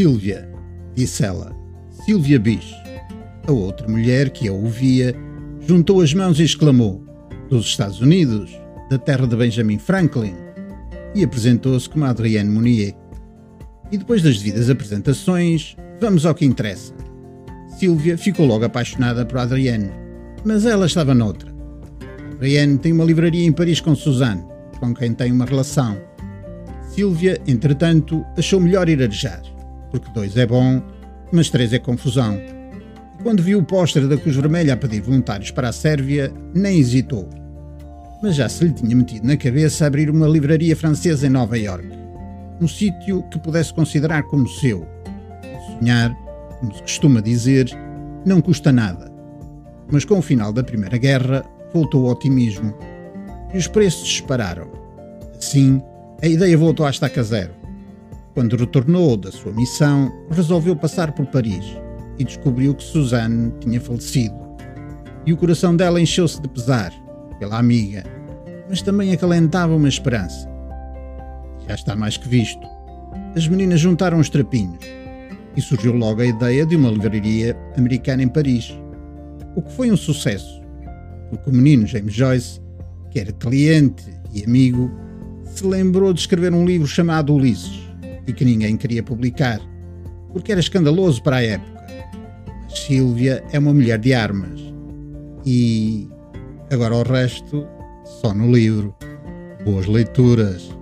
Sílvia, disse ela, Sílvia Bicho. A outra mulher que a ouvia juntou as mãos e exclamou: Dos Estados Unidos, da terra de Benjamin Franklin, e apresentou-se como Adrienne Monnier. E depois das devidas apresentações, vamos ao que interessa. Sílvia ficou logo apaixonada por Adrienne, mas ela estava noutra. Adrienne tem uma livraria em Paris com Suzanne, com quem tem uma relação. Sílvia, entretanto, achou melhor ir arejar, porque dois é bom, mas três é confusão. Quando viu o póster da Cruz Vermelha a pedir voluntários para a Sérvia, nem hesitou. Mas já se lhe tinha metido na cabeça abrir uma livraria francesa em Nova York, um sítio que pudesse considerar como seu. Sonhar, como se costuma dizer, não custa nada. Mas com o final da Primeira Guerra, voltou o otimismo e os preços dispararam. Assim, a ideia voltou à estaca zero. Quando retornou da sua missão, resolveu passar por Paris e descobriu que Suzanne tinha falecido. E o coração dela encheu-se de pesar pela amiga, mas também acalentava uma esperança. Já está mais que visto. As meninas juntaram os trapinhos e surgiu logo a ideia de uma livraria americana em Paris, o que foi um sucesso, porque o menino James Joyce, que era cliente e amigo, se lembrou de escrever um livro chamado Ulisses e que ninguém queria publicar, porque era escandaloso para a época. Mas Sílvia é uma mulher de armas e agora o resto só no livro. Boas leituras!